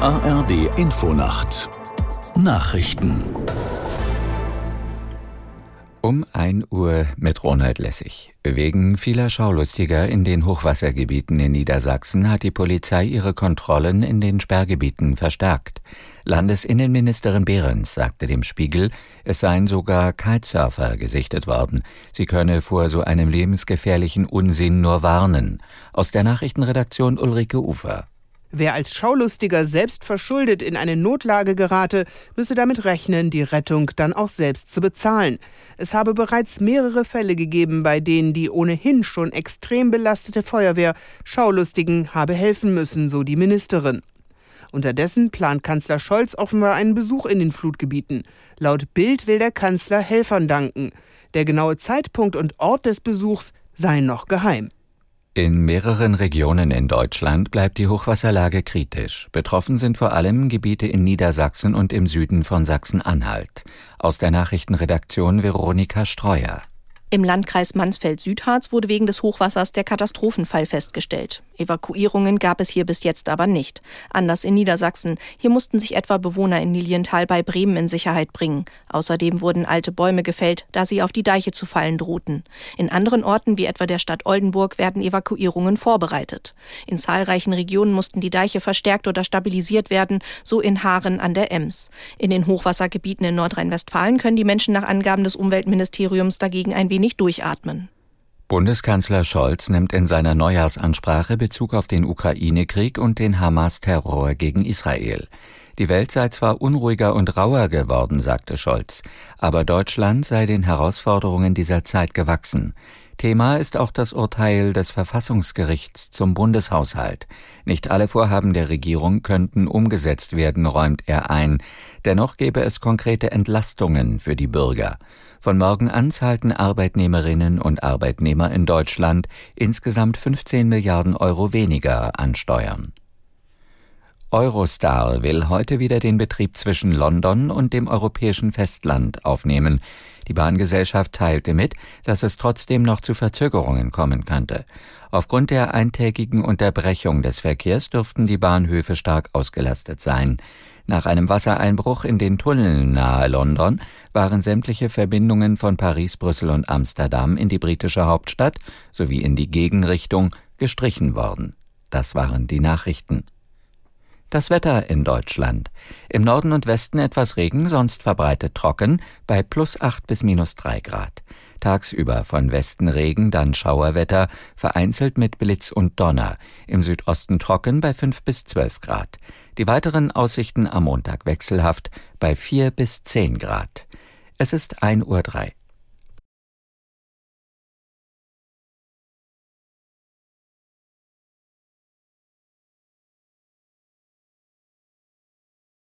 ARD Infonacht Nachrichten um 1 Uhr mit Ronald Lessig. Wegen vieler Schaulustiger in den Hochwassergebieten in Niedersachsen hat die Polizei ihre Kontrollen in den Sperrgebieten verstärkt. Landesinnenministerin Behrens sagte dem Spiegel, es seien sogar Kitesurfer gesichtet worden. Sie könne vor so einem lebensgefährlichen Unsinn nur warnen. Aus der Nachrichtenredaktion Ulrike Ufer. Wer als Schaulustiger selbst verschuldet in eine Notlage gerate, müsse damit rechnen, die Rettung dann auch selbst zu bezahlen. Es habe bereits mehrere Fälle gegeben, bei denen die ohnehin schon extrem belastete Feuerwehr Schaulustigen habe helfen müssen, so die Ministerin. Unterdessen plant Kanzler Scholz offenbar einen Besuch in den Flutgebieten. Laut Bild will der Kanzler Helfern danken. Der genaue Zeitpunkt und Ort des Besuchs seien noch geheim. In mehreren Regionen in Deutschland bleibt die Hochwasserlage kritisch. Betroffen sind vor allem Gebiete in Niedersachsen und im Süden von Sachsen-Anhalt. Aus der Nachrichtenredaktion Veronika Streuer. Im Landkreis Mansfeld-Südharz wurde wegen des Hochwassers der Katastrophenfall festgestellt. Evakuierungen gab es hier bis jetzt aber nicht. Anders in Niedersachsen. Hier mussten sich etwa Bewohner in Lilienthal bei Bremen in Sicherheit bringen. Außerdem wurden alte Bäume gefällt, da sie auf die Deiche zu fallen drohten. In anderen Orten, wie etwa der Stadt Oldenburg, werden Evakuierungen vorbereitet. In zahlreichen Regionen mussten die Deiche verstärkt oder stabilisiert werden, so in Haaren an der Ems. In den Hochwassergebieten in Nordrhein-Westfalen können die Menschen nach Angaben des Umweltministeriums dagegen ein wenig wenig durchatmen. Bundeskanzler Scholz nimmt in seiner Neujahrsansprache Bezug auf den Ukraine-Krieg und den Hamas-Terror gegen Israel. Die Welt sei zwar unruhiger und rauer geworden, sagte Scholz, aber Deutschland sei den Herausforderungen dieser Zeit gewachsen. Thema ist auch das Urteil des Verfassungsgerichts zum Bundeshaushalt. Nicht alle Vorhaben der Regierung könnten umgesetzt werden, räumt er ein. Dennoch gäbe es konkrete Entlastungen für die Bürger. Von morgen an zahlten Arbeitnehmerinnen und Arbeitnehmer in Deutschland insgesamt 15 Milliarden Euro weniger an Steuern. Eurostar will heute wieder den Betrieb zwischen London und dem europäischen Festland aufnehmen. Die Bahngesellschaft teilte mit, dass es trotzdem noch zu Verzögerungen kommen könnte. Aufgrund der eintägigen Unterbrechung des Verkehrs dürften die Bahnhöfe stark ausgelastet sein. Nach einem Wassereinbruch in den Tunneln nahe London waren sämtliche Verbindungen von Paris, Brüssel und Amsterdam in die britische Hauptstadt sowie in die Gegenrichtung gestrichen worden. Das waren die Nachrichten. Das Wetter in Deutschland. Im Norden und Westen etwas Regen, sonst verbreitet trocken, bei plus acht bis minus drei Grad. Tagsüber von Westen Regen, dann Schauerwetter, vereinzelt mit Blitz und Donner. Im Südosten trocken bei fünf bis zwölf Grad. Die weiteren Aussichten am Montag wechselhaft bei vier bis zehn Grad. Es ist ein Uhr drei.